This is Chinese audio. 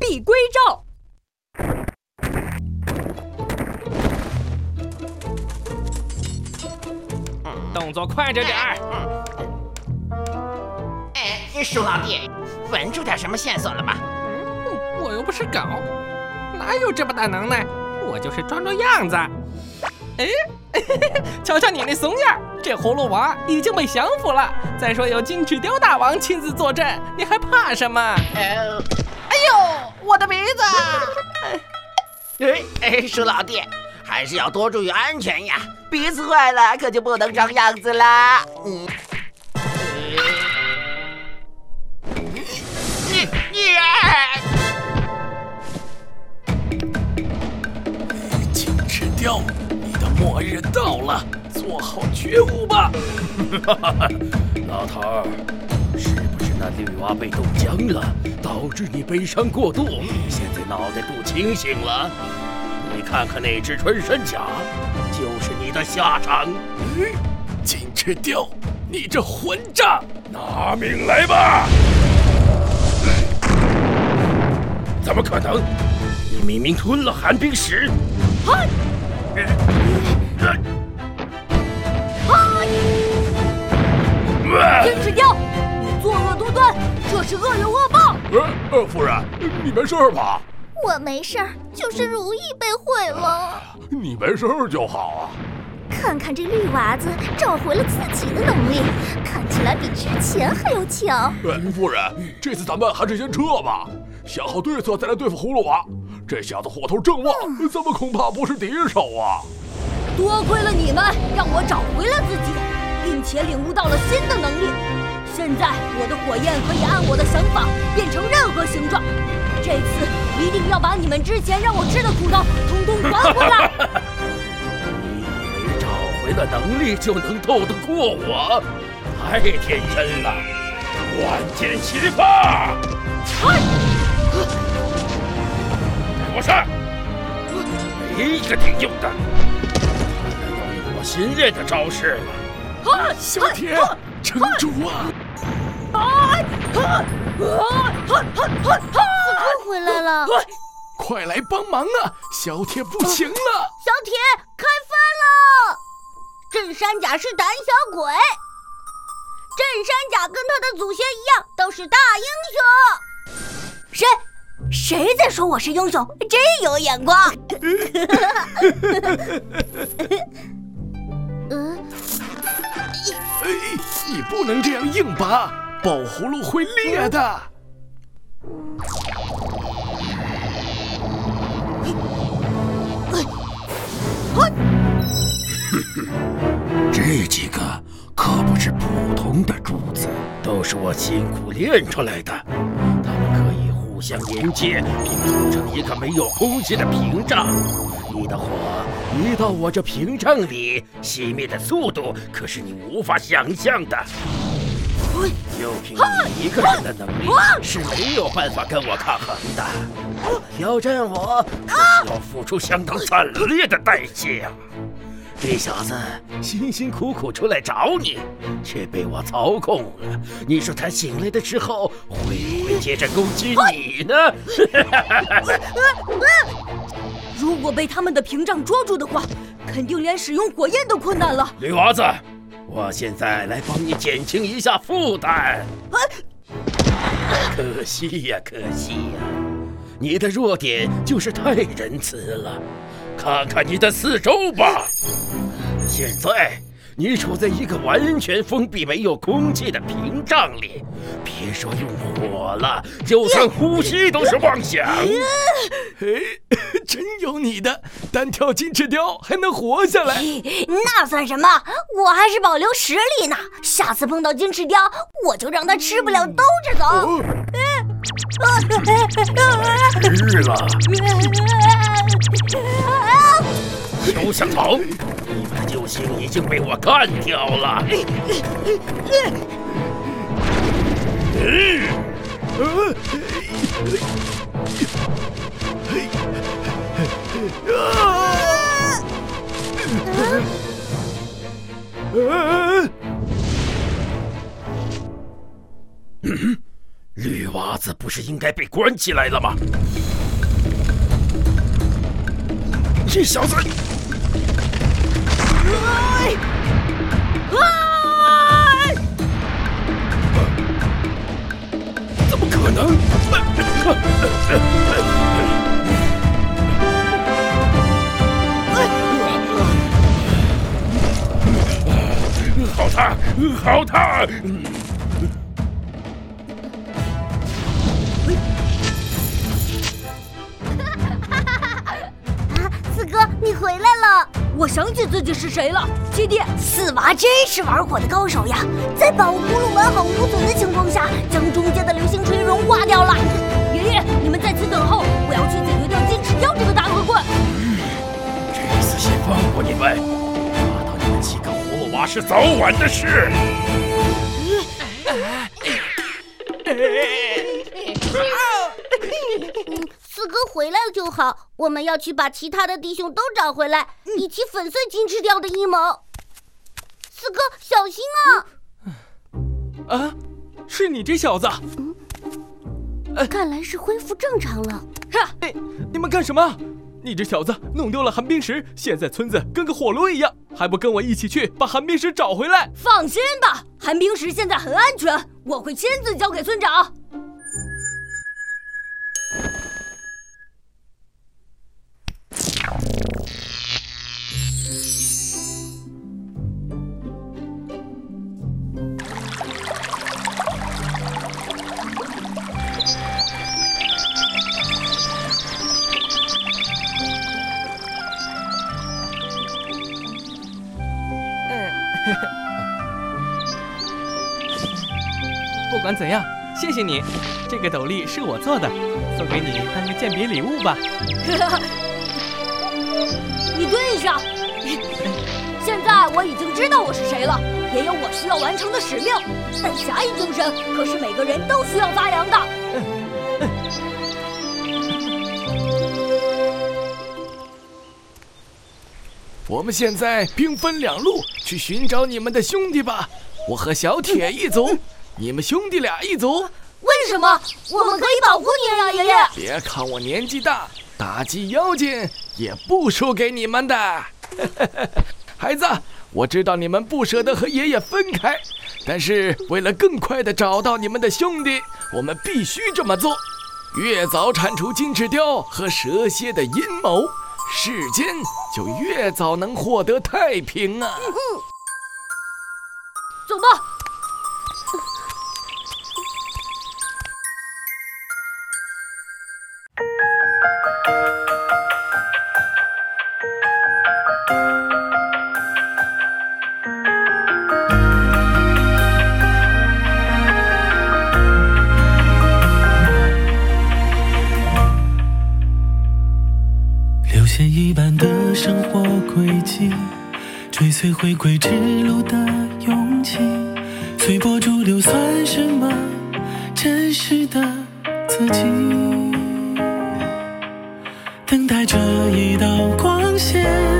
璧归赵。动作快着点儿！哎，鼠老弟，闻出点什么线索了吗？嗯，我又不是狗，哪有这么大能耐？我就是装装样子。哎，瞧瞧你那怂样，这葫芦娃已经被降服了。再说有金翅雕大王亲自坐镇，你还怕什么？哎呦，我的鼻子！哎哎，鼠老弟，还是要多注意安全呀。鼻子坏了，可就不能装样子啦。嗯，你你，金翅雕，你的末日到了，做好觉悟吧。老头儿，是不是那绿娃被冻僵了，导致你悲伤过度，现在脑袋不清醒了？你看看那只穿山甲，就是你的下场。金翅雕，你这混账！拿命来吧！怎么可能？你明明吞了寒冰石！嗨！金翅雕，你作恶多端，这是恶有恶报。呃呃，夫人，你没事吧？我没事儿，就是如意被毁了。你没事儿就好啊。看看这绿娃子找回了自己的能力，看起来比之前还要强。夫人，这次咱们还是先撤吧，想好对策再来对付葫芦娃。这小子火头正旺，咱们恐怕不是敌手啊。多亏了你们，让我找回了自己，并且领悟到了新的能力。现在我的火焰可以按我的想法变成任何形状。这次一定要把你们之前让我吃的苦头统统还回来！你以为找回了能力就能斗得过我？太天真了！万箭齐发！嗨！给我上！没一个顶用的！看来要用我新练的招式了。啊！小铁，城主啊！啊！啊！啊！啊！回来了，快来帮忙啊！小铁不行了，小铁开饭了！镇山甲是胆小鬼，镇山甲跟他的祖先一样，都是大英雄。谁？谁在说我是英雄？真有眼光！嗯，哎，你不能这样硬拔，宝葫芦会裂的。这几个可不是普通的珠子，都是我辛苦练出来的。它们可以互相连接，并组成一个没有空气的屏障。你的火一到我这屏障里，熄灭的速度可是你无法想象的。就凭你一个人的能力，是没有办法跟我抗衡的。挑战我，可是要付出相当惨烈的代价。这小子辛辛苦苦出来找你，却被我操控了。你说他醒来的时候，会不会接着攻击你呢？如果被他们的屏障捉住的话，肯定连使用火焰都困难了。绿娃子。我现在来帮你减轻一下负担。可惜呀，可惜呀，你的弱点就是太仁慈了。看看你的四周吧，现在。你处在一个完全封闭、没有空气的屏障里，别说用火了，就算呼吸都是妄想。哎，真有你的，单挑金翅雕还能活下来？那算什么？我还是保留实力呢。下次碰到金翅雕，我就让他吃不了兜着走。是了。休想逃！你们的救星已经被我干掉了。绿娃傻子不是应该被关起来了吗？这小子！哎！怎么可能？好烫，好烫！回来了！我想起自己是谁了，七弟，四娃真是玩火的高手呀，在保护葫芦完好无损的情况下，将中间的流星锤融化掉了。爷爷，你们在此等候，我要去解决掉金翅雕这个大恶棍。这次先放过你们，抓到你们几个葫芦娃是早晚的事。四哥回来了就好，我们要去把其他的弟兄都找回来，一起粉碎金翅雕的阴谋。四哥，小心啊！啊，是你这小子！嗯，看来是恢复正常了。哈！哎，你们干什么？你这小子弄丢了寒冰石，现在村子跟个火炉一样，还不跟我一起去把寒冰石找回来？放心吧，寒冰石现在很安全，我会亲自交给村长。管怎样，谢谢你，这个斗笠是我做的，送给你当个鉴别礼物吧。你蹲一下。现在我已经知道我是谁了，也有我需要完成的使命。但侠义精神可是每个人都需要发扬的。我们现在兵分两路去寻找你们的兄弟吧。我和小铁一组，你们兄弟俩一组。为什么？我们可以保护你呀，爷爷。别看我年纪大，打击妖精也不输给你们的。孩子，我知道你们不舍得和爷爷分开，但是为了更快的找到你们的兄弟，我们必须这么做。越早铲除金翅雕和蛇蝎的阴谋。世间就越早能获得太平啊！走吧。一般的生活轨迹，追随回归之路的勇气，随波逐流算什么？真实的自己，等待着一道光线。